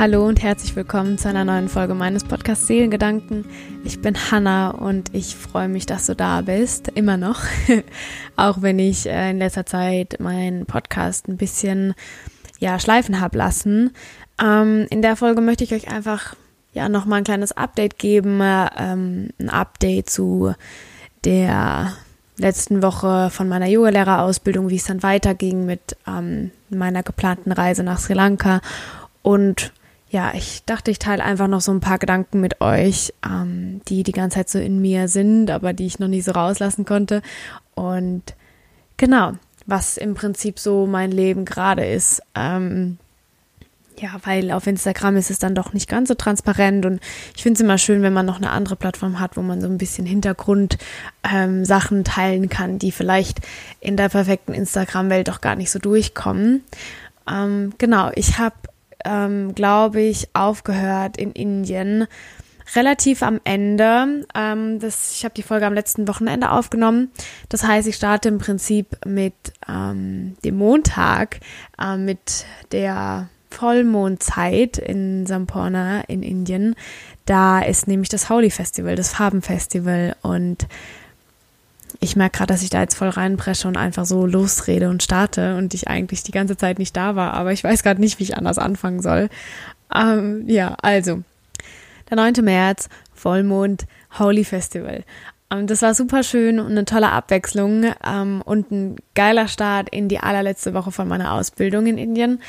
Hallo und herzlich willkommen zu einer neuen Folge meines Podcasts Seelengedanken. Ich bin Hanna und ich freue mich, dass du da bist, immer noch. Auch wenn ich äh, in letzter Zeit meinen Podcast ein bisschen ja, schleifen habe lassen. Ähm, in der Folge möchte ich euch einfach ja nochmal ein kleines Update geben, ähm, ein Update zu der letzten Woche von meiner Yogalehrerausbildung, wie es dann weiterging mit ähm, meiner geplanten Reise nach Sri Lanka und ja, ich dachte, ich teile einfach noch so ein paar Gedanken mit euch, ähm, die die ganze Zeit so in mir sind, aber die ich noch nie so rauslassen konnte. Und genau, was im Prinzip so mein Leben gerade ist. Ähm, ja, weil auf Instagram ist es dann doch nicht ganz so transparent und ich finde es immer schön, wenn man noch eine andere Plattform hat, wo man so ein bisschen Hintergrund ähm, teilen kann, die vielleicht in der perfekten Instagram-Welt doch gar nicht so durchkommen. Ähm, genau, ich habe ähm, glaube ich, aufgehört in Indien. Relativ am Ende. Ähm, das, ich habe die Folge am letzten Wochenende aufgenommen. Das heißt, ich starte im Prinzip mit ähm, dem Montag, äh, mit der Vollmondzeit in Sampurna in Indien. Da ist nämlich das Holi Festival, das Farbenfestival und ich merke gerade, dass ich da jetzt voll reinpresche und einfach so losrede und starte und ich eigentlich die ganze Zeit nicht da war, aber ich weiß gerade nicht, wie ich anders anfangen soll. Ähm, ja, also, der 9. März, Vollmond, Holy Festival. Ähm, das war super schön und eine tolle Abwechslung ähm, und ein geiler Start in die allerletzte Woche von meiner Ausbildung in Indien,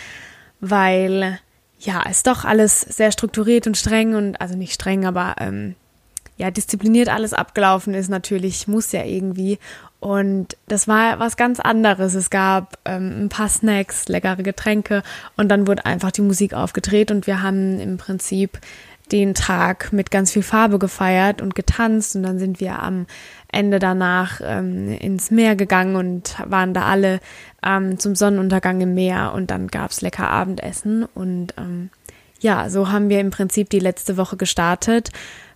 weil ja, ist doch alles sehr strukturiert und streng und also nicht streng, aber ähm, ja, diszipliniert alles abgelaufen ist, natürlich, muss ja irgendwie. Und das war was ganz anderes. Es gab ähm, ein paar Snacks, leckere Getränke und dann wurde einfach die Musik aufgedreht und wir haben im Prinzip den Tag mit ganz viel Farbe gefeiert und getanzt und dann sind wir am Ende danach ähm, ins Meer gegangen und waren da alle ähm, zum Sonnenuntergang im Meer und dann gab's lecker Abendessen und ähm, ja, so haben wir im Prinzip die letzte Woche gestartet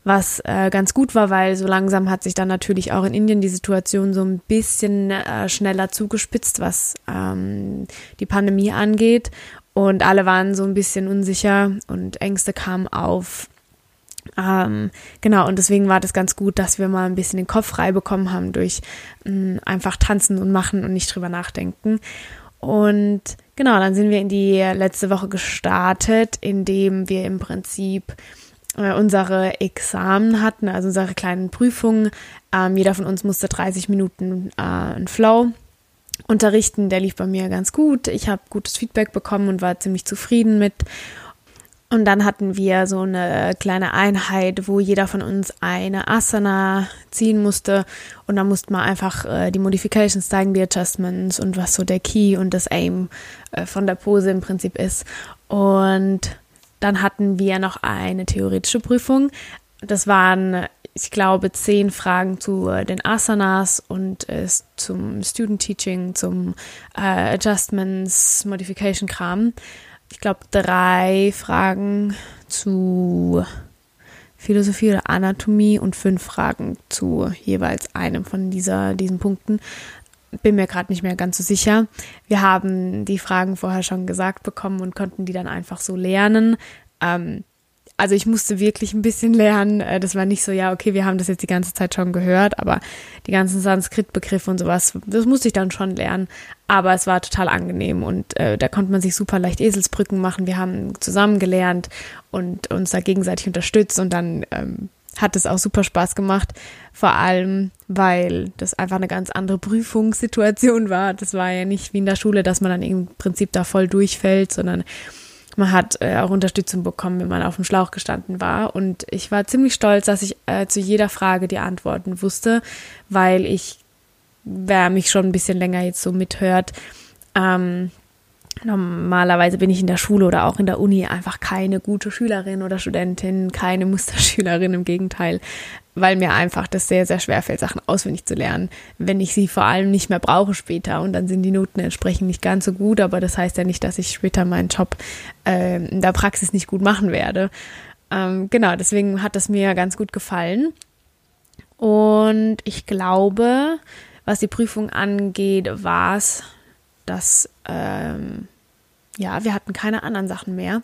was äh, ganz gut war, weil so langsam hat sich dann natürlich auch in Indien die Situation so ein bisschen äh, schneller zugespitzt, was ähm, die Pandemie angeht. Und alle waren so ein bisschen unsicher und Ängste kamen auf. Ähm, genau, und deswegen war das ganz gut, dass wir mal ein bisschen den Kopf frei bekommen haben durch mh, einfach tanzen und machen und nicht drüber nachdenken. Und genau, dann sind wir in die letzte Woche gestartet, indem wir im Prinzip äh, unsere Examen hatten, also unsere kleinen Prüfungen. Ähm, jeder von uns musste 30 Minuten äh, einen Flow unterrichten. Der lief bei mir ganz gut. Ich habe gutes Feedback bekommen und war ziemlich zufrieden mit. Und dann hatten wir so eine kleine Einheit, wo jeder von uns eine Asana ziehen musste. Und dann musste man einfach äh, die Modifications zeigen, die Adjustments und was so der Key und das Aim äh, von der Pose im Prinzip ist. Und dann hatten wir noch eine theoretische Prüfung. Das waren, ich glaube, zehn Fragen zu äh, den Asanas und äh, zum Student Teaching, zum äh, Adjustments, Modification Kram. Ich glaube, drei Fragen zu Philosophie oder Anatomie und fünf Fragen zu jeweils einem von dieser, diesen Punkten bin mir gerade nicht mehr ganz so sicher. Wir haben die Fragen vorher schon gesagt bekommen und konnten die dann einfach so lernen. Ähm, also ich musste wirklich ein bisschen lernen. Äh, das war nicht so, ja, okay, wir haben das jetzt die ganze Zeit schon gehört, aber die ganzen Sanskrit-Begriffe und sowas, das musste ich dann schon lernen. Aber es war total angenehm und äh, da konnte man sich super leicht Eselsbrücken machen. Wir haben zusammen gelernt und uns da gegenseitig unterstützt und dann ähm, hat es auch super Spaß gemacht. Vor allem, weil das einfach eine ganz andere Prüfungssituation war. Das war ja nicht wie in der Schule, dass man dann im Prinzip da voll durchfällt, sondern man hat äh, auch Unterstützung bekommen, wenn man auf dem Schlauch gestanden war. Und ich war ziemlich stolz, dass ich äh, zu jeder Frage die Antworten wusste, weil ich, wer mich schon ein bisschen länger jetzt so mithört, ähm, Normalerweise bin ich in der Schule oder auch in der Uni einfach keine gute Schülerin oder Studentin, keine Musterschülerin, im Gegenteil, weil mir einfach das sehr, sehr schwer fällt, Sachen auswendig zu lernen, wenn ich sie vor allem nicht mehr brauche später und dann sind die Noten entsprechend nicht ganz so gut, aber das heißt ja nicht, dass ich später meinen Job äh, in der Praxis nicht gut machen werde. Ähm, genau, deswegen hat das mir ganz gut gefallen und ich glaube, was die Prüfung angeht, war es dass ähm, ja, wir hatten keine anderen Sachen mehr.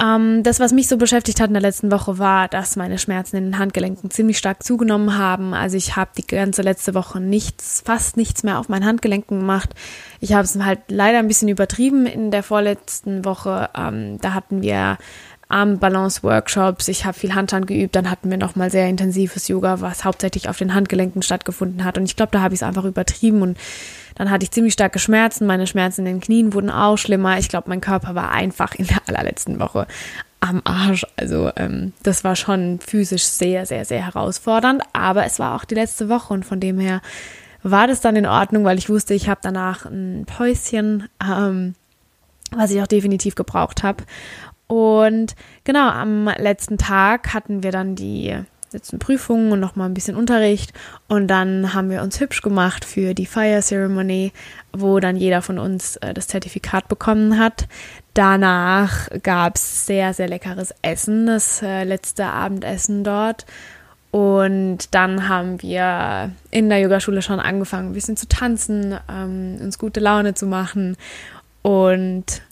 Ähm, das, was mich so beschäftigt hat in der letzten Woche, war, dass meine Schmerzen in den Handgelenken ziemlich stark zugenommen haben. Also ich habe die ganze letzte Woche nichts, fast nichts mehr auf meinen Handgelenken gemacht. Ich habe es halt leider ein bisschen übertrieben in der vorletzten Woche. Ähm, da hatten wir Armbalance-Workshops, ich habe viel Handstand geübt, dann hatten wir nochmal sehr intensives Yoga, was hauptsächlich auf den Handgelenken stattgefunden hat. Und ich glaube, da habe ich es einfach übertrieben und dann hatte ich ziemlich starke Schmerzen. Meine Schmerzen in den Knien wurden auch schlimmer. Ich glaube, mein Körper war einfach in der allerletzten Woche am Arsch. Also ähm, das war schon physisch sehr, sehr, sehr herausfordernd. Aber es war auch die letzte Woche und von dem her war das dann in Ordnung, weil ich wusste, ich habe danach ein Päuschen, ähm, was ich auch definitiv gebraucht habe. Und genau, am letzten Tag hatten wir dann die letzten Prüfungen und nochmal ein bisschen Unterricht. Und dann haben wir uns hübsch gemacht für die Fire Ceremony, wo dann jeder von uns äh, das Zertifikat bekommen hat. Danach gab es sehr, sehr leckeres Essen, das äh, letzte Abendessen dort. Und dann haben wir in der Yogaschule schon angefangen, ein bisschen zu tanzen, ähm, uns gute Laune zu machen. Und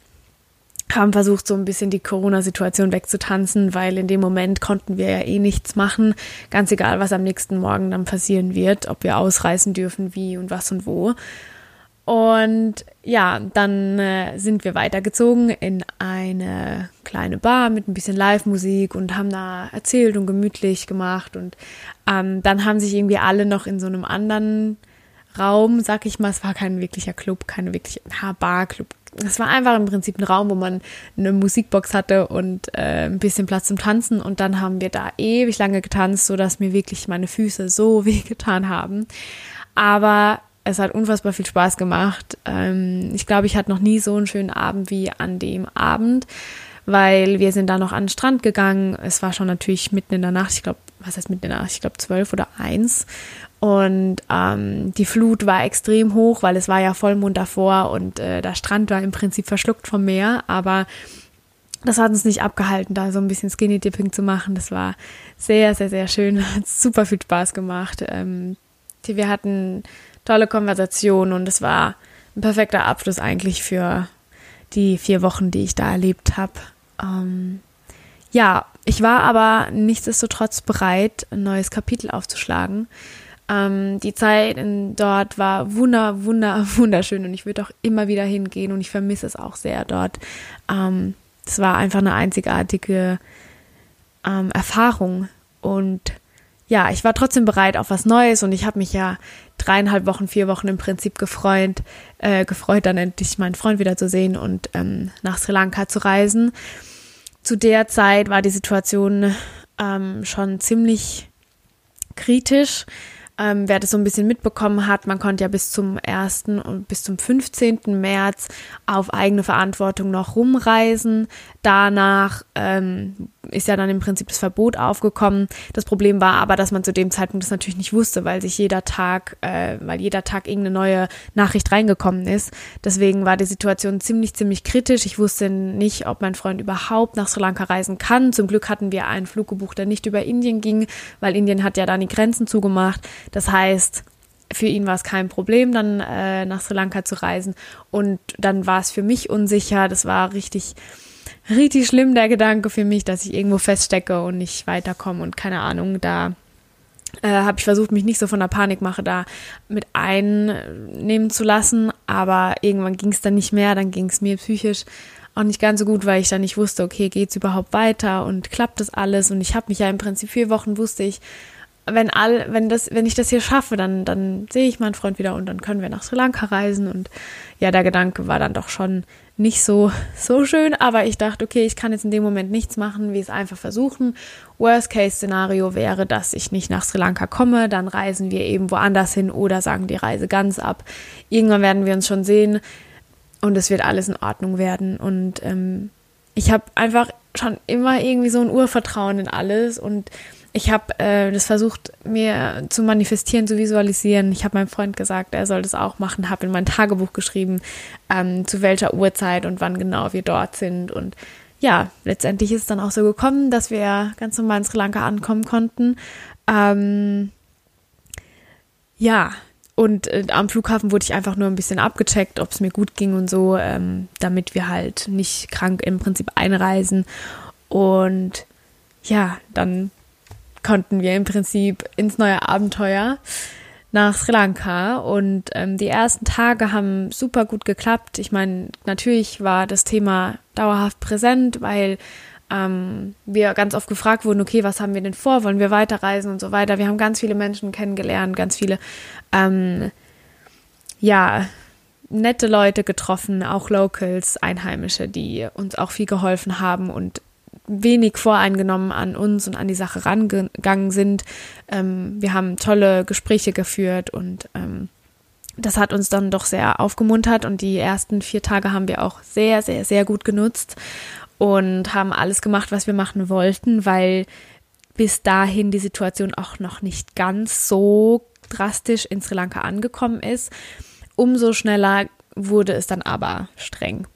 haben versucht, so ein bisschen die Corona-Situation wegzutanzen, weil in dem Moment konnten wir ja eh nichts machen. Ganz egal, was am nächsten Morgen dann passieren wird, ob wir ausreisen dürfen, wie und was und wo. Und ja, dann äh, sind wir weitergezogen in eine kleine Bar mit ein bisschen Live-Musik und haben da erzählt und gemütlich gemacht. Und ähm, dann haben sich irgendwie alle noch in so einem anderen Raum, sag ich mal, es war kein wirklicher Club, keine wirkliche Bar-Club, es war einfach im Prinzip ein Raum, wo man eine Musikbox hatte und äh, ein bisschen Platz zum Tanzen. Und dann haben wir da ewig lange getanzt, sodass mir wirklich meine Füße so weh getan haben. Aber es hat unfassbar viel Spaß gemacht. Ähm, ich glaube, ich hatte noch nie so einen schönen Abend wie an dem Abend, weil wir sind da noch an den Strand gegangen. Es war schon natürlich mitten in der Nacht. Ich glaube, was heißt mitten in der? Ich glaube zwölf oder eins. Und ähm, die Flut war extrem hoch, weil es war ja Vollmond davor und äh, der Strand war im Prinzip verschluckt vom Meer, aber das hat uns nicht abgehalten, da so ein bisschen Skinny Dipping zu machen. Das war sehr, sehr, sehr schön. Hat super viel Spaß gemacht. Ähm, wir hatten tolle Konversationen und es war ein perfekter Abschluss eigentlich für die vier Wochen, die ich da erlebt habe. Ähm, ja, ich war aber nichtsdestotrotz bereit, ein neues Kapitel aufzuschlagen. Ähm, die Zeit in, dort war wunder, wunder, wunderschön und ich würde auch immer wieder hingehen und ich vermisse es auch sehr dort. Ähm, es war einfach eine einzigartige ähm, Erfahrung und ja, ich war trotzdem bereit auf was Neues und ich habe mich ja dreieinhalb Wochen, vier Wochen im Prinzip gefreut, äh, gefreut, dann endlich meinen Freund wiederzusehen und ähm, nach Sri Lanka zu reisen. Zu der Zeit war die Situation ähm, schon ziemlich kritisch. Ähm, wer das so ein bisschen mitbekommen hat, man konnte ja bis zum 1. und bis zum 15. März auf eigene Verantwortung noch rumreisen. Danach ähm, ist ja dann im Prinzip das Verbot aufgekommen. Das Problem war aber, dass man zu dem Zeitpunkt das natürlich nicht wusste, weil sich jeder Tag, äh, weil jeder Tag irgendeine neue Nachricht reingekommen ist. Deswegen war die Situation ziemlich, ziemlich kritisch. Ich wusste nicht, ob mein Freund überhaupt nach Sri Lanka reisen kann. Zum Glück hatten wir einen Flug gebucht, der nicht über Indien ging, weil Indien hat ja dann die Grenzen zugemacht. Das heißt, für ihn war es kein Problem, dann äh, nach Sri Lanka zu reisen. Und dann war es für mich unsicher. Das war richtig, richtig schlimm, der Gedanke für mich, dass ich irgendwo feststecke und nicht weiterkomme und keine Ahnung, da äh, habe ich versucht, mich nicht so von der Panikmache da mit einnehmen zu lassen, aber irgendwann ging es dann nicht mehr, dann ging es mir psychisch auch nicht ganz so gut, weil ich dann nicht wusste, okay, geht es überhaupt weiter und klappt das alles und ich habe mich ja im Prinzip vier Wochen wusste ich, wenn all, wenn das, wenn ich das hier schaffe, dann, dann sehe ich meinen Freund wieder und dann können wir nach Sri Lanka reisen. Und ja, der Gedanke war dann doch schon nicht so, so schön, aber ich dachte, okay, ich kann jetzt in dem Moment nichts machen, wie es einfach versuchen. Worst-Case-Szenario wäre, dass ich nicht nach Sri Lanka komme, dann reisen wir eben woanders hin oder sagen die Reise ganz ab. Irgendwann werden wir uns schon sehen und es wird alles in Ordnung werden. Und ähm, ich habe einfach schon immer irgendwie so ein Urvertrauen in alles und ich habe äh, das versucht, mir zu manifestieren, zu visualisieren. Ich habe meinem Freund gesagt, er soll das auch machen, habe in mein Tagebuch geschrieben, ähm, zu welcher Uhrzeit und wann genau wir dort sind. Und ja, letztendlich ist es dann auch so gekommen, dass wir ganz normal in Sri Lanka ankommen konnten. Ähm, ja, und äh, am Flughafen wurde ich einfach nur ein bisschen abgecheckt, ob es mir gut ging und so, ähm, damit wir halt nicht krank im Prinzip einreisen. Und ja, dann konnten wir im Prinzip ins neue Abenteuer nach Sri Lanka und ähm, die ersten Tage haben super gut geklappt. Ich meine, natürlich war das Thema dauerhaft präsent, weil ähm, wir ganz oft gefragt wurden, okay, was haben wir denn vor? Wollen wir weiterreisen und so weiter? Wir haben ganz viele Menschen kennengelernt, ganz viele, ähm, ja, nette Leute getroffen, auch Locals, Einheimische, die uns auch viel geholfen haben und wenig voreingenommen an uns und an die Sache rangegangen sind. Ähm, wir haben tolle Gespräche geführt und ähm, das hat uns dann doch sehr aufgemuntert und die ersten vier Tage haben wir auch sehr, sehr, sehr gut genutzt und haben alles gemacht, was wir machen wollten, weil bis dahin die Situation auch noch nicht ganz so drastisch in Sri Lanka angekommen ist. Umso schneller wurde es dann aber streng.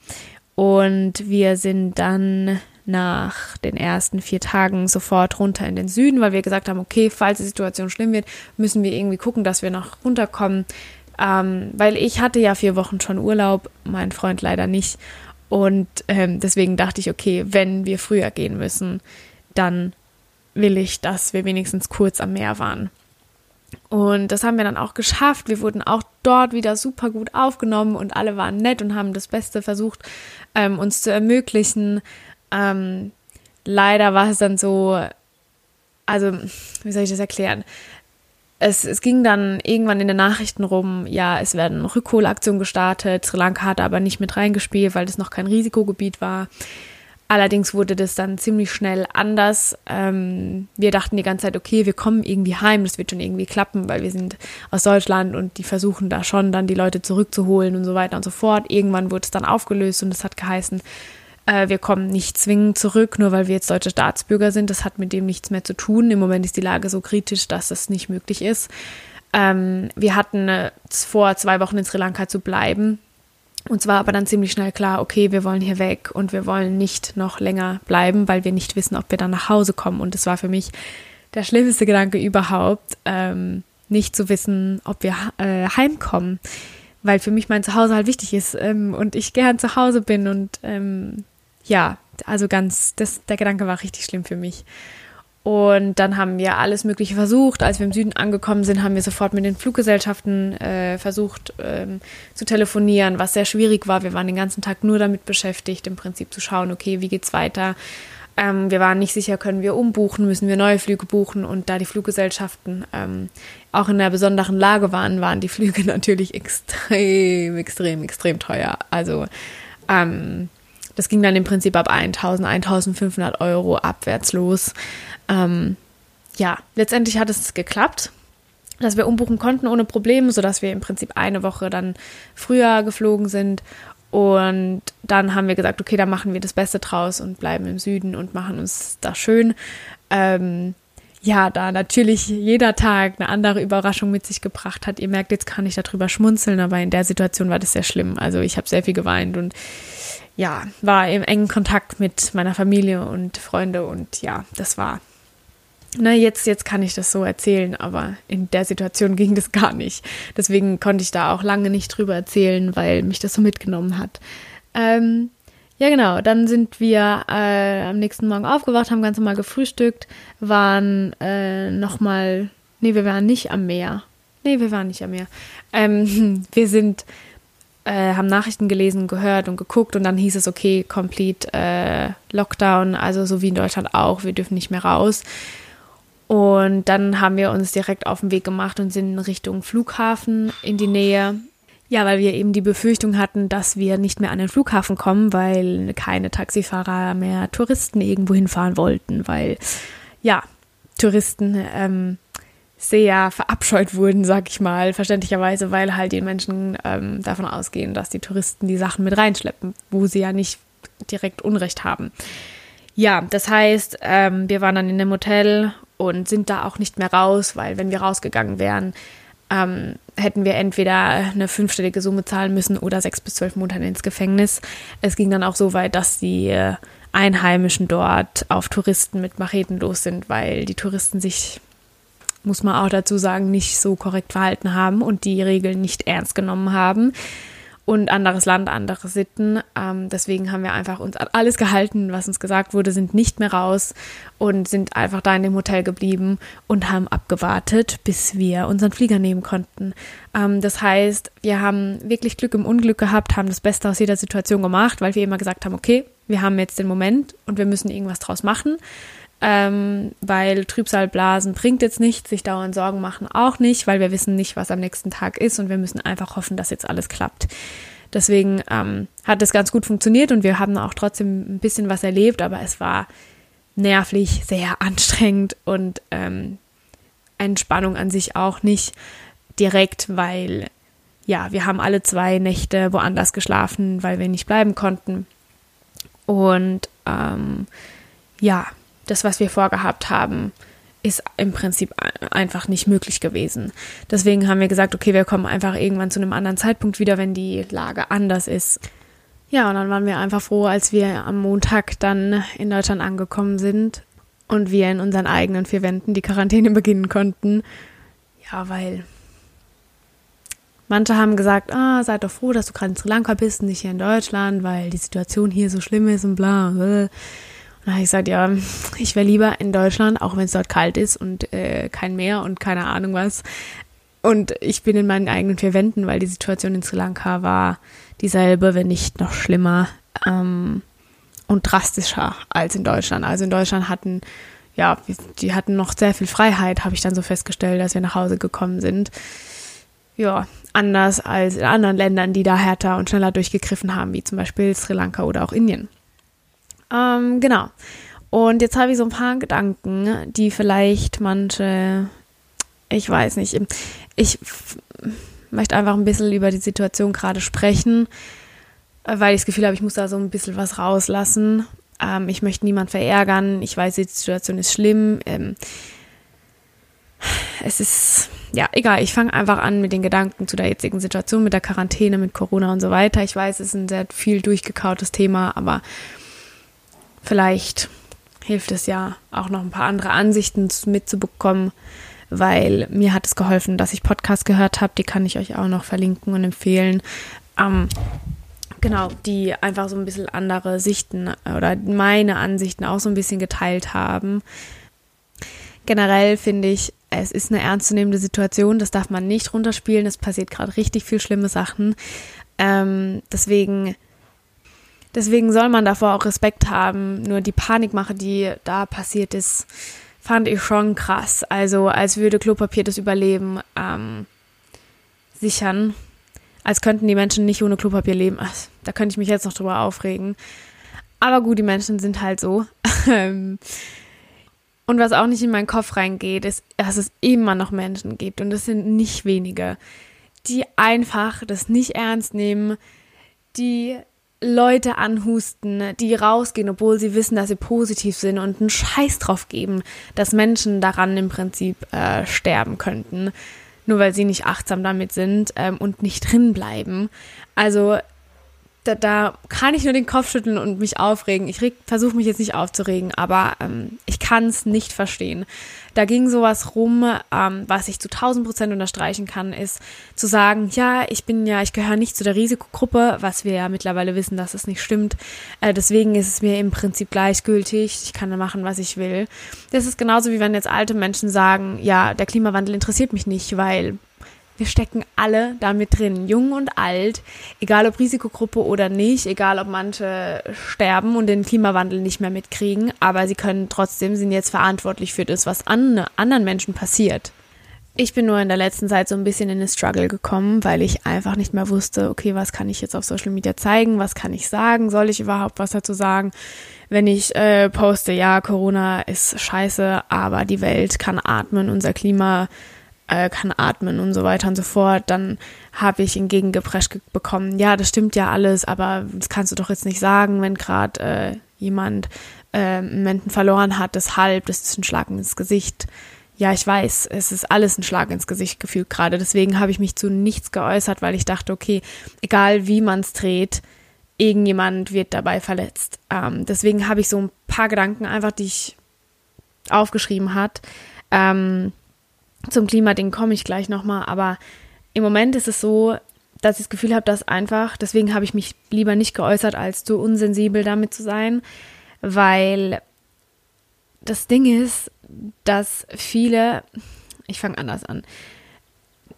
Und wir sind dann nach den ersten vier Tagen sofort runter in den Süden, weil wir gesagt haben, okay, falls die Situation schlimm wird, müssen wir irgendwie gucken, dass wir noch runterkommen. Ähm, weil ich hatte ja vier Wochen schon Urlaub, mein Freund leider nicht. Und ähm, deswegen dachte ich, okay, wenn wir früher gehen müssen, dann will ich, dass wir wenigstens kurz am Meer waren. Und das haben wir dann auch geschafft. Wir wurden auch dort wieder super gut aufgenommen und alle waren nett und haben das Beste versucht, ähm, uns zu ermöglichen. Ähm, leider war es dann so, also, wie soll ich das erklären? Es, es ging dann irgendwann in den Nachrichten rum, ja, es werden Rückholaktionen gestartet. Sri Lanka hatte aber nicht mit reingespielt, weil das noch kein Risikogebiet war. Allerdings wurde das dann ziemlich schnell anders. Ähm, wir dachten die ganze Zeit, okay, wir kommen irgendwie heim, das wird schon irgendwie klappen, weil wir sind aus Deutschland und die versuchen da schon dann die Leute zurückzuholen und so weiter und so fort. Irgendwann wurde es dann aufgelöst und es hat geheißen, äh, wir kommen nicht zwingend zurück, nur weil wir jetzt deutsche Staatsbürger sind. Das hat mit dem nichts mehr zu tun. Im Moment ist die Lage so kritisch, dass das nicht möglich ist. Ähm, wir hatten äh, vor, zwei Wochen in Sri Lanka zu bleiben. Uns war aber dann ziemlich schnell klar, okay, wir wollen hier weg und wir wollen nicht noch länger bleiben, weil wir nicht wissen, ob wir dann nach Hause kommen. Und das war für mich der schlimmste Gedanke überhaupt, ähm, nicht zu wissen, ob wir äh, heimkommen, weil für mich mein Zuhause halt wichtig ist ähm, und ich gern zu Hause bin und ähm, ja, also ganz, das, der Gedanke war richtig schlimm für mich. Und dann haben wir alles Mögliche versucht. Als wir im Süden angekommen sind, haben wir sofort mit den Fluggesellschaften äh, versucht ähm, zu telefonieren, was sehr schwierig war. Wir waren den ganzen Tag nur damit beschäftigt, im Prinzip zu schauen, okay, wie geht's weiter? Ähm, wir waren nicht sicher, können wir umbuchen, müssen wir neue Flüge buchen. Und da die Fluggesellschaften ähm, auch in einer besonderen Lage waren, waren die Flüge natürlich extrem, extrem, extrem teuer. Also ähm, das ging dann im Prinzip ab 1000, 1500 Euro abwärts los. Ähm, ja, letztendlich hat es geklappt, dass wir umbuchen konnten ohne Probleme, sodass wir im Prinzip eine Woche dann früher geflogen sind. Und dann haben wir gesagt, okay, da machen wir das Beste draus und bleiben im Süden und machen uns da schön. Ähm, ja, da natürlich jeder Tag eine andere Überraschung mit sich gebracht hat. Ihr merkt, jetzt kann ich darüber schmunzeln, aber in der Situation war das sehr schlimm. Also ich habe sehr viel geweint und ja, war im engen Kontakt mit meiner Familie und Freunde und ja, das war. Na, jetzt, jetzt kann ich das so erzählen, aber in der Situation ging das gar nicht. Deswegen konnte ich da auch lange nicht drüber erzählen, weil mich das so mitgenommen hat. Ähm, ja, genau. Dann sind wir äh, am nächsten Morgen aufgewacht, haben ganz normal gefrühstückt, waren äh, nochmal. Nee, wir waren nicht am Meer. Nee, wir waren nicht am Meer. Ähm, wir sind äh, haben Nachrichten gelesen, gehört und geguckt und dann hieß es, okay, complete äh, Lockdown, also so wie in Deutschland auch, wir dürfen nicht mehr raus. Und dann haben wir uns direkt auf den Weg gemacht und sind in Richtung Flughafen in die Nähe. Ja, weil wir eben die Befürchtung hatten, dass wir nicht mehr an den Flughafen kommen, weil keine Taxifahrer mehr Touristen irgendwo hinfahren wollten, weil ja, Touristen ähm, sehr verabscheut wurden, sag ich mal, verständlicherweise, weil halt die Menschen ähm, davon ausgehen, dass die Touristen die Sachen mit reinschleppen, wo sie ja nicht direkt Unrecht haben. Ja, das heißt, ähm, wir waren dann in einem Hotel und sind da auch nicht mehr raus, weil wenn wir rausgegangen wären, ähm, hätten wir entweder eine fünfstellige Summe zahlen müssen oder sechs bis zwölf Monate ins Gefängnis. Es ging dann auch so weit, dass die äh, Einheimischen dort auf Touristen mit Macheten los sind, weil die Touristen sich muss man auch dazu sagen, nicht so korrekt verhalten haben und die Regeln nicht ernst genommen haben und anderes Land, andere Sitten. Ähm, deswegen haben wir einfach uns alles gehalten, was uns gesagt wurde, sind nicht mehr raus und sind einfach da in dem Hotel geblieben und haben abgewartet, bis wir unseren Flieger nehmen konnten. Ähm, das heißt, wir haben wirklich Glück im Unglück gehabt, haben das Beste aus jeder Situation gemacht, weil wir immer gesagt haben, okay, wir haben jetzt den Moment und wir müssen irgendwas draus machen ähm, weil Trübsalblasen bringt jetzt nichts, sich dauernd Sorgen machen auch nicht, weil wir wissen nicht, was am nächsten Tag ist und wir müssen einfach hoffen, dass jetzt alles klappt. Deswegen ähm, hat es ganz gut funktioniert und wir haben auch trotzdem ein bisschen was erlebt, aber es war nervlich, sehr anstrengend und ähm, Entspannung an sich auch nicht direkt, weil ja, wir haben alle zwei Nächte woanders geschlafen, weil wir nicht bleiben konnten. Und ähm, ja, das, was wir vorgehabt haben, ist im Prinzip einfach nicht möglich gewesen. Deswegen haben wir gesagt, okay, wir kommen einfach irgendwann zu einem anderen Zeitpunkt wieder, wenn die Lage anders ist. Ja, und dann waren wir einfach froh, als wir am Montag dann in Deutschland angekommen sind und wir in unseren eigenen vier Wänden die Quarantäne beginnen konnten. Ja, weil manche haben gesagt, ah, seid doch froh, dass du gerade in Sri Lanka bist und nicht hier in Deutschland, weil die Situation hier so schlimm ist und bla. bla. Da habe ich gesagt, ja, ich wäre lieber in Deutschland, auch wenn es dort kalt ist und äh, kein Meer und keine Ahnung was. Und ich bin in meinen eigenen vier Wänden, weil die Situation in Sri Lanka war dieselbe, wenn nicht noch schlimmer ähm, und drastischer als in Deutschland. Also in Deutschland hatten, ja, die hatten noch sehr viel Freiheit, habe ich dann so festgestellt, als wir nach Hause gekommen sind. Ja, anders als in anderen Ländern, die da härter und schneller durchgegriffen haben, wie zum Beispiel Sri Lanka oder auch Indien. Ähm, genau. Und jetzt habe ich so ein paar Gedanken, die vielleicht manche, ich weiß nicht, ich möchte einfach ein bisschen über die Situation gerade sprechen, weil ich das Gefühl habe, ich muss da so ein bisschen was rauslassen. Ähm, ich möchte niemand verärgern. Ich weiß, die Situation ist schlimm. Ähm, es ist, ja, egal. Ich fange einfach an mit den Gedanken zu der jetzigen Situation, mit der Quarantäne, mit Corona und so weiter. Ich weiß, es ist ein sehr viel durchgekautes Thema, aber vielleicht hilft es ja auch noch ein paar andere Ansichten mitzubekommen, weil mir hat es geholfen, dass ich Podcasts gehört habe. Die kann ich euch auch noch verlinken und empfehlen. Ähm, genau, die einfach so ein bisschen andere Sichten oder meine Ansichten auch so ein bisschen geteilt haben. Generell finde ich, es ist eine ernstzunehmende Situation, das darf man nicht runterspielen. Es passiert gerade richtig viel schlimme Sachen. Ähm, deswegen Deswegen soll man davor auch Respekt haben. Nur die Panikmache, die da passiert ist, fand ich schon krass. Also als würde Klopapier das Überleben ähm, sichern. Als könnten die Menschen nicht ohne Klopapier leben. Ach, da könnte ich mich jetzt noch drüber aufregen. Aber gut, die Menschen sind halt so. und was auch nicht in meinen Kopf reingeht, ist, dass es immer noch Menschen gibt, und das sind nicht wenige, die einfach das nicht ernst nehmen, die Leute anhusten, die rausgehen, obwohl sie wissen, dass sie positiv sind und einen Scheiß drauf geben, dass Menschen daran im Prinzip äh, sterben könnten, nur weil sie nicht achtsam damit sind ähm, und nicht drin bleiben. Also da, da kann ich nur den Kopf schütteln und mich aufregen. Ich versuche mich jetzt nicht aufzuregen, aber ähm, ich kann es nicht verstehen. Da ging sowas rum, ähm, was ich zu 1000 Prozent unterstreichen kann, ist zu sagen, ja, ich bin ja, ich gehöre nicht zu der Risikogruppe, was wir ja mittlerweile wissen, dass es nicht stimmt. Äh, deswegen ist es mir im Prinzip gleichgültig. Ich kann machen, was ich will. Das ist genauso wie wenn jetzt alte Menschen sagen, ja, der Klimawandel interessiert mich nicht, weil wir stecken alle damit drin, jung und alt, egal ob Risikogruppe oder nicht, egal ob manche sterben und den Klimawandel nicht mehr mitkriegen, aber sie können trotzdem, sind jetzt verantwortlich für das, was an anderen Menschen passiert. Ich bin nur in der letzten Zeit so ein bisschen in den Struggle gekommen, weil ich einfach nicht mehr wusste, okay, was kann ich jetzt auf Social Media zeigen, was kann ich sagen, soll ich überhaupt was dazu sagen? Wenn ich äh, poste, ja, Corona ist scheiße, aber die Welt kann atmen, unser Klima äh, kann atmen und so weiter und so fort, dann habe ich entgegengeprescht bekommen, ja, das stimmt ja alles, aber das kannst du doch jetzt nicht sagen, wenn gerade äh, jemand äh, Menschen verloren hat, deshalb, das ist ein Schlag ins Gesicht. Ja, ich weiß, es ist alles ein Schlag ins Gesicht gefühlt gerade. Deswegen habe ich mich zu nichts geäußert, weil ich dachte, okay, egal wie man es dreht, irgendjemand wird dabei verletzt. Ähm, deswegen habe ich so ein paar Gedanken einfach, die ich aufgeschrieben hat, ähm, Zum Klimading komme ich gleich nochmal, aber im Moment ist es so, dass ich das Gefühl habe, dass einfach, deswegen habe ich mich lieber nicht geäußert, als zu unsensibel damit zu sein, weil das Ding ist, dass viele, ich fange anders an,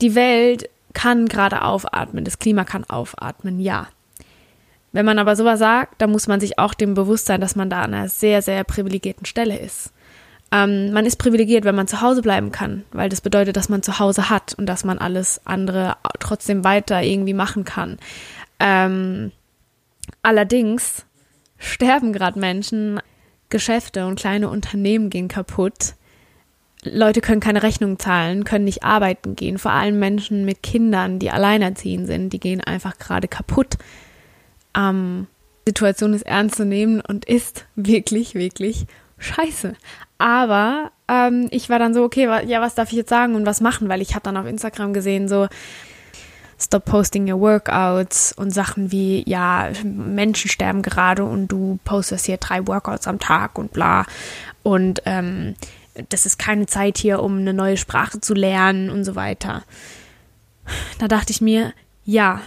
die Welt kann gerade aufatmen, das Klima kann aufatmen, ja. Wenn man aber sowas sagt, dann muss man sich auch dem bewusst sein, dass man da an einer sehr, sehr privilegierten Stelle ist. Ähm, man ist privilegiert, wenn man zu Hause bleiben kann, weil das bedeutet, dass man zu Hause hat und dass man alles andere trotzdem weiter irgendwie machen kann. Ähm, allerdings sterben gerade Menschen, Geschäfte und kleine Unternehmen gehen kaputt. Leute können keine Rechnung zahlen, können nicht arbeiten gehen. Vor allem Menschen mit Kindern, die alleinerziehend sind, die gehen einfach gerade kaputt. Ähm, Situation ist ernst zu nehmen und ist wirklich, wirklich scheiße. Aber ähm, ich war dann so, okay, ja, was darf ich jetzt sagen und was machen? Weil ich habe dann auf Instagram gesehen, so, stop posting your workouts und Sachen wie, ja, Menschen sterben gerade und du postest hier drei Workouts am Tag und bla. Und ähm, das ist keine Zeit hier, um eine neue Sprache zu lernen und so weiter. Da dachte ich mir, ja,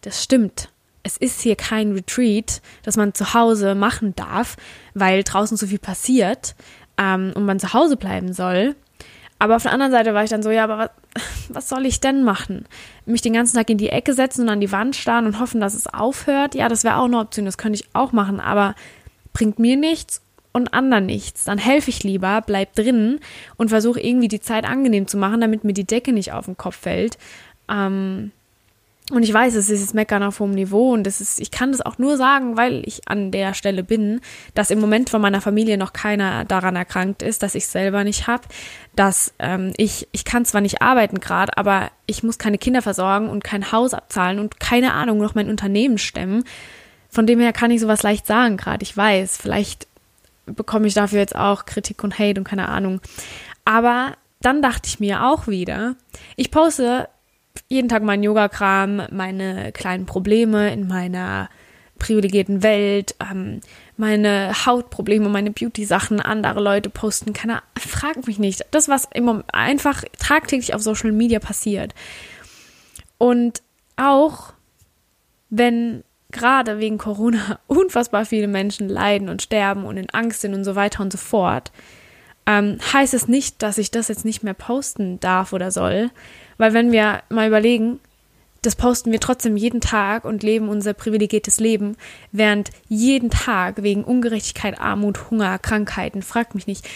das stimmt. Es ist hier kein Retreat, das man zu Hause machen darf, weil draußen so viel passiert ähm, und man zu Hause bleiben soll. Aber auf der anderen Seite war ich dann so, ja, aber was, was soll ich denn machen? Mich den ganzen Tag in die Ecke setzen und an die Wand starren und hoffen, dass es aufhört? Ja, das wäre auch eine Option, das könnte ich auch machen, aber bringt mir nichts und anderen nichts. Dann helfe ich lieber, bleib drin und versuche irgendwie die Zeit angenehm zu machen, damit mir die Decke nicht auf den Kopf fällt. Ähm, und ich weiß, es ist jetzt Meckern auf hohem Niveau und das ist, ich kann das auch nur sagen, weil ich an der Stelle bin, dass im Moment von meiner Familie noch keiner daran erkrankt ist, dass ich selber nicht habe, dass ähm, ich, ich kann zwar nicht arbeiten gerade, aber ich muss keine Kinder versorgen und kein Haus abzahlen und keine Ahnung, noch mein Unternehmen stemmen. Von dem her kann ich sowas leicht sagen gerade. Ich weiß, vielleicht bekomme ich dafür jetzt auch Kritik und Hate und keine Ahnung. Aber dann dachte ich mir auch wieder, ich poste jeden Tag meinen Yoga-Kram, meine kleinen Probleme in meiner privilegierten Welt, ähm, meine Hautprobleme, meine Beauty-Sachen, andere Leute posten, keine frag mich nicht. Das, was immer einfach tagtäglich auf Social Media passiert. Und auch wenn gerade wegen Corona unfassbar viele Menschen leiden und sterben und in Angst sind und so weiter und so fort, ähm, heißt es nicht, dass ich das jetzt nicht mehr posten darf oder soll. Weil wenn wir mal überlegen, das posten wir trotzdem jeden Tag und leben unser privilegiertes Leben, während jeden Tag wegen Ungerechtigkeit, Armut, Hunger, Krankheiten, fragt mich nicht,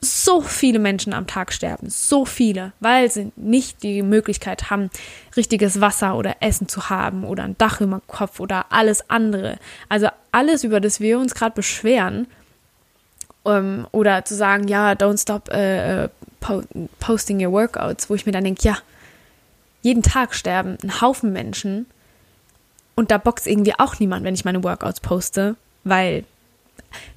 so viele Menschen am Tag sterben, so viele, weil sie nicht die Möglichkeit haben, richtiges Wasser oder Essen zu haben oder ein Dach über dem Kopf oder alles andere. Also alles, über das wir uns gerade beschweren, ähm, oder zu sagen, ja, don't stop äh po posting your workouts, wo ich mir dann denke, ja, jeden Tag sterben ein Haufen Menschen und da boxt irgendwie auch niemand, wenn ich meine Workouts poste, weil,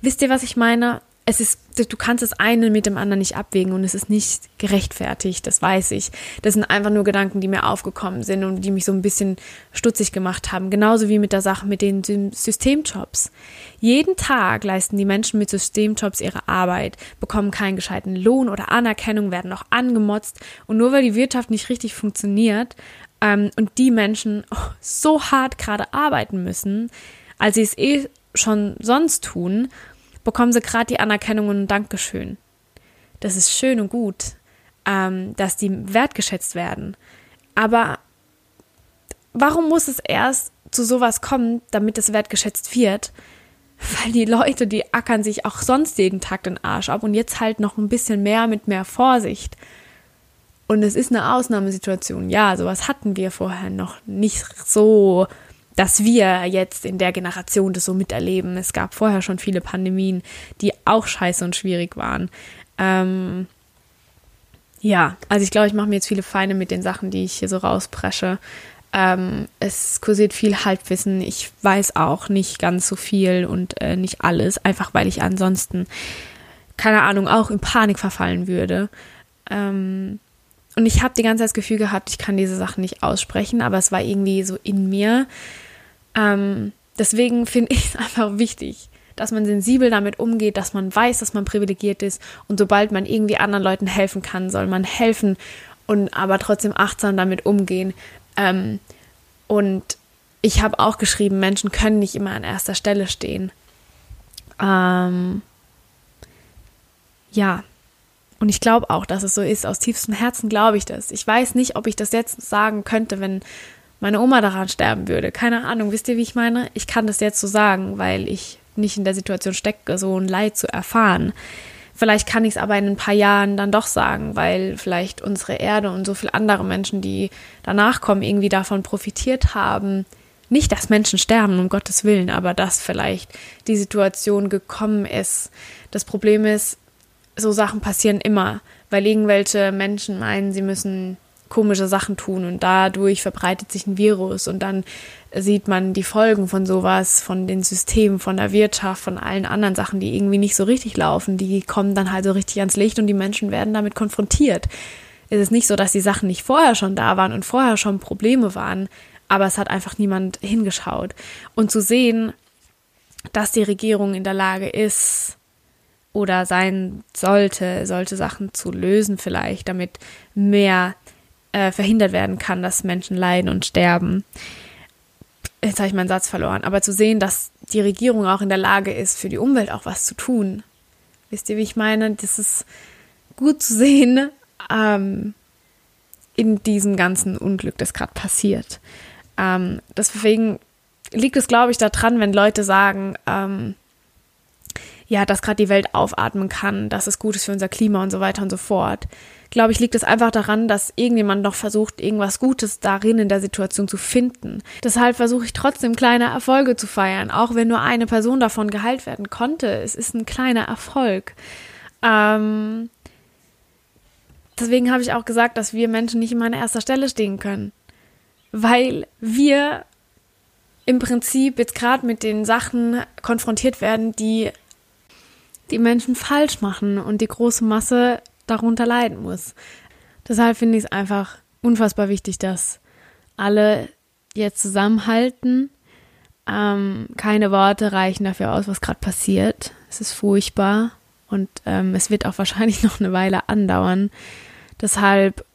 wisst ihr, was ich meine? Es ist, du kannst das eine mit dem anderen nicht abwägen und es ist nicht gerechtfertigt, das weiß ich. Das sind einfach nur Gedanken, die mir aufgekommen sind und die mich so ein bisschen stutzig gemacht haben. Genauso wie mit der Sache mit den Systemjobs. Jeden Tag leisten die Menschen mit Systemjobs ihre Arbeit, bekommen keinen gescheiten Lohn oder Anerkennung, werden noch angemotzt und nur weil die Wirtschaft nicht richtig funktioniert ähm, und die Menschen oh, so hart gerade arbeiten müssen, als sie es eh schon sonst tun, bekommen sie gerade die Anerkennung und Dankeschön. Das ist schön und gut, ähm, dass die wertgeschätzt werden. Aber warum muss es erst zu sowas kommen, damit es wertgeschätzt wird? Weil die Leute, die ackern sich auch sonst jeden Tag den Arsch ab und jetzt halt noch ein bisschen mehr mit mehr Vorsicht. Und es ist eine Ausnahmesituation. Ja, sowas hatten wir vorher noch nicht so dass wir jetzt in der Generation das so miterleben. Es gab vorher schon viele Pandemien, die auch scheiße und schwierig waren. Ähm, ja, also ich glaube, ich mache mir jetzt viele Feinde mit den Sachen, die ich hier so rauspresche. Ähm, es kursiert viel Halbwissen. Ich weiß auch nicht ganz so viel und äh, nicht alles, einfach weil ich ansonsten, keine Ahnung, auch in Panik verfallen würde. Ähm, und ich habe die ganze Zeit das Gefühl gehabt, ich kann diese Sachen nicht aussprechen, aber es war irgendwie so in mir. Ähm, deswegen finde ich es einfach wichtig, dass man sensibel damit umgeht, dass man weiß, dass man privilegiert ist und sobald man irgendwie anderen Leuten helfen kann, soll man helfen und aber trotzdem achtsam damit umgehen. Ähm, und ich habe auch geschrieben, Menschen können nicht immer an erster Stelle stehen. Ähm, ja, und ich glaube auch, dass es so ist. Aus tiefstem Herzen glaube ich das. Ich weiß nicht, ob ich das jetzt sagen könnte, wenn meine Oma daran sterben würde. Keine Ahnung, wisst ihr, wie ich meine? Ich kann das jetzt so sagen, weil ich nicht in der Situation stecke, so ein Leid zu erfahren. Vielleicht kann ich es aber in ein paar Jahren dann doch sagen, weil vielleicht unsere Erde und so viele andere Menschen, die danach kommen, irgendwie davon profitiert haben. Nicht, dass Menschen sterben, um Gottes Willen, aber dass vielleicht die Situation gekommen ist. Das Problem ist, so Sachen passieren immer, weil irgendwelche Menschen meinen, sie müssen komische Sachen tun und dadurch verbreitet sich ein Virus und dann sieht man die Folgen von sowas, von den Systemen, von der Wirtschaft, von allen anderen Sachen, die irgendwie nicht so richtig laufen, die kommen dann halt so richtig ans Licht und die Menschen werden damit konfrontiert. Es ist nicht so, dass die Sachen nicht vorher schon da waren und vorher schon Probleme waren, aber es hat einfach niemand hingeschaut. Und zu sehen, dass die Regierung in der Lage ist, oder sein sollte, solche Sachen zu lösen vielleicht, damit mehr äh, verhindert werden kann, dass Menschen leiden und sterben. Jetzt habe ich meinen Satz verloren. Aber zu sehen, dass die Regierung auch in der Lage ist, für die Umwelt auch was zu tun. Wisst ihr, wie ich meine? Das ist gut zu sehen ähm, in diesem ganzen Unglück, das gerade passiert. Ähm, deswegen liegt es, glaube ich, daran, wenn Leute sagen, ähm, ja, dass gerade die Welt aufatmen kann, dass es gut ist für unser Klima und so weiter und so fort. Glaube ich, liegt es einfach daran, dass irgendjemand noch versucht, irgendwas Gutes darin in der Situation zu finden. Deshalb versuche ich trotzdem kleine Erfolge zu feiern, auch wenn nur eine Person davon geheilt werden konnte. Es ist ein kleiner Erfolg. Ähm, deswegen habe ich auch gesagt, dass wir Menschen nicht immer an erster Stelle stehen können. Weil wir im Prinzip jetzt gerade mit den Sachen konfrontiert werden, die die Menschen falsch machen und die große Masse darunter leiden muss. Deshalb finde ich es einfach unfassbar wichtig, dass alle jetzt zusammenhalten. Ähm, keine Worte reichen dafür aus, was gerade passiert. Es ist furchtbar und ähm, es wird auch wahrscheinlich noch eine Weile andauern. Deshalb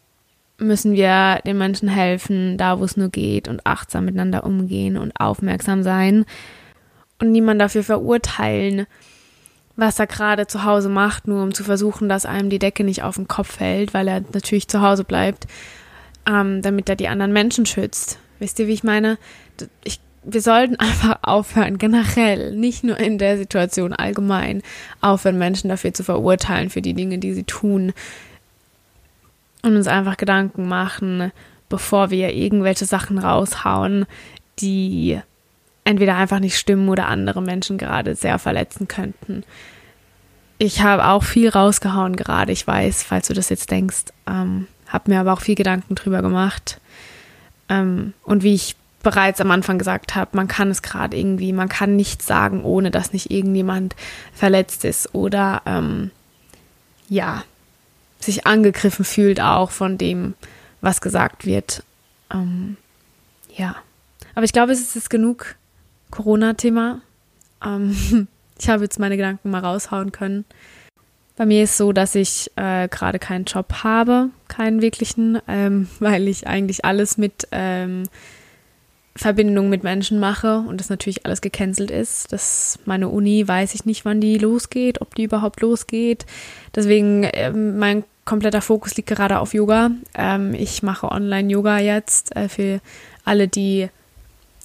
müssen wir den Menschen helfen, da wo es nur geht und achtsam miteinander umgehen und aufmerksam sein und niemand dafür verurteilen, was er gerade zu Hause macht, nur um zu versuchen, dass einem die Decke nicht auf den Kopf fällt, weil er natürlich zu Hause bleibt, ähm, damit er die anderen Menschen schützt. Wisst ihr, wie ich meine? Ich, wir sollten einfach aufhören, generell, nicht nur in der Situation allgemein, aufhören, Menschen dafür zu verurteilen, für die Dinge, die sie tun. Und uns einfach Gedanken machen, bevor wir irgendwelche Sachen raushauen, die entweder einfach nicht stimmen oder andere Menschen gerade sehr verletzen könnten. Ich habe auch viel rausgehauen gerade, ich weiß, falls du das jetzt denkst, ähm, habe mir aber auch viel Gedanken drüber gemacht. Ähm, und wie ich bereits am Anfang gesagt habe, man kann es gerade irgendwie, man kann nichts sagen, ohne dass nicht irgendjemand verletzt ist oder ähm, ja, sich angegriffen fühlt auch von dem, was gesagt wird. Ähm, ja. Aber ich glaube, es ist genug Corona-Thema. Ähm, ich habe jetzt meine Gedanken mal raushauen können. Bei mir ist so, dass ich äh, gerade keinen Job habe, keinen wirklichen, ähm, weil ich eigentlich alles mit ähm, Verbindung mit Menschen mache und das natürlich alles gecancelt ist. Das meine Uni weiß ich nicht, wann die losgeht, ob die überhaupt losgeht. Deswegen ähm, mein kompletter Fokus liegt gerade auf Yoga. Ähm, ich mache Online-Yoga jetzt äh, für alle, die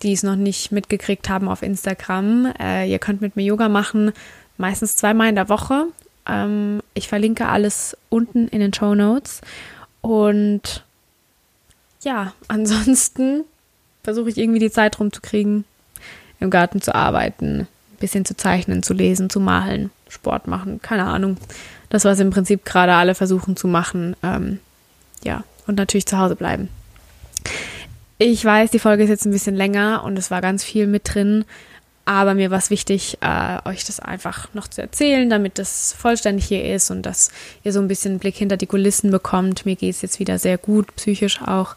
die es noch nicht mitgekriegt haben auf Instagram. Äh, ihr könnt mit mir Yoga machen, meistens zweimal in der Woche. Ähm, ich verlinke alles unten in den Show Notes. Und ja, ansonsten versuche ich irgendwie die Zeit rumzukriegen, im Garten zu arbeiten, ein bisschen zu zeichnen, zu lesen, zu malen, Sport machen, keine Ahnung. Das, was im Prinzip gerade alle versuchen zu machen. Ähm, ja, und natürlich zu Hause bleiben. Ich weiß, die Folge ist jetzt ein bisschen länger und es war ganz viel mit drin, aber mir war es wichtig, äh, euch das einfach noch zu erzählen, damit das vollständig hier ist und dass ihr so ein bisschen einen Blick hinter die Kulissen bekommt. Mir geht es jetzt wieder sehr gut, psychisch auch.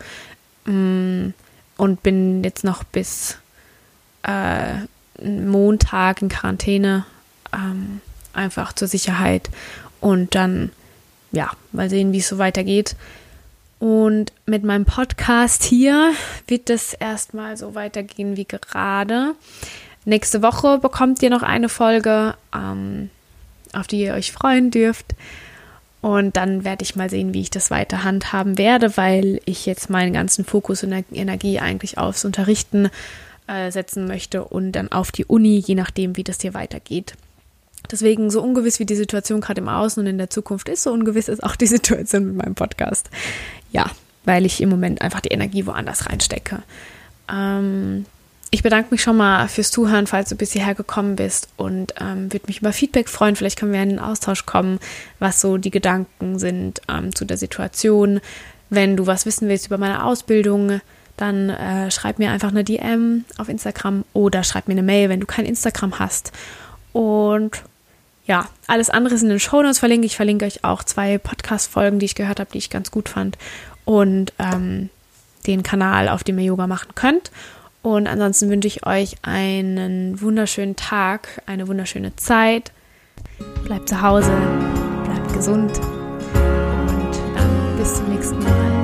Mm, und bin jetzt noch bis äh, Montag in Quarantäne, ähm, einfach zur Sicherheit. Und dann, ja, mal sehen, wie es so weitergeht. Und mit meinem Podcast hier wird es erstmal so weitergehen wie gerade. Nächste Woche bekommt ihr noch eine Folge, ähm, auf die ihr euch freuen dürft. Und dann werde ich mal sehen, wie ich das weiter handhaben werde, weil ich jetzt meinen ganzen Fokus und Energie eigentlich aufs Unterrichten äh, setzen möchte und dann auf die Uni, je nachdem, wie das hier weitergeht. Deswegen, so ungewiss wie die Situation gerade im Außen und in der Zukunft ist, so ungewiss ist auch die Situation mit meinem Podcast. Ja, weil ich im Moment einfach die Energie woanders reinstecke. Ähm, ich bedanke mich schon mal fürs Zuhören, falls du bis hierher gekommen bist und ähm, würde mich über Feedback freuen. Vielleicht können wir in den Austausch kommen, was so die Gedanken sind ähm, zu der Situation. Wenn du was wissen willst über meine Ausbildung, dann äh, schreib mir einfach eine DM auf Instagram oder schreib mir eine Mail, wenn du kein Instagram hast. Und ja, alles andere ist in den Shownotes verlinkt. Ich verlinke euch auch zwei Podcast-Folgen, die ich gehört habe, die ich ganz gut fand. Und ähm, den Kanal, auf dem ihr Yoga machen könnt. Und ansonsten wünsche ich euch einen wunderschönen Tag, eine wunderschöne Zeit. Bleibt zu Hause, bleibt gesund und dann bis zum nächsten Mal.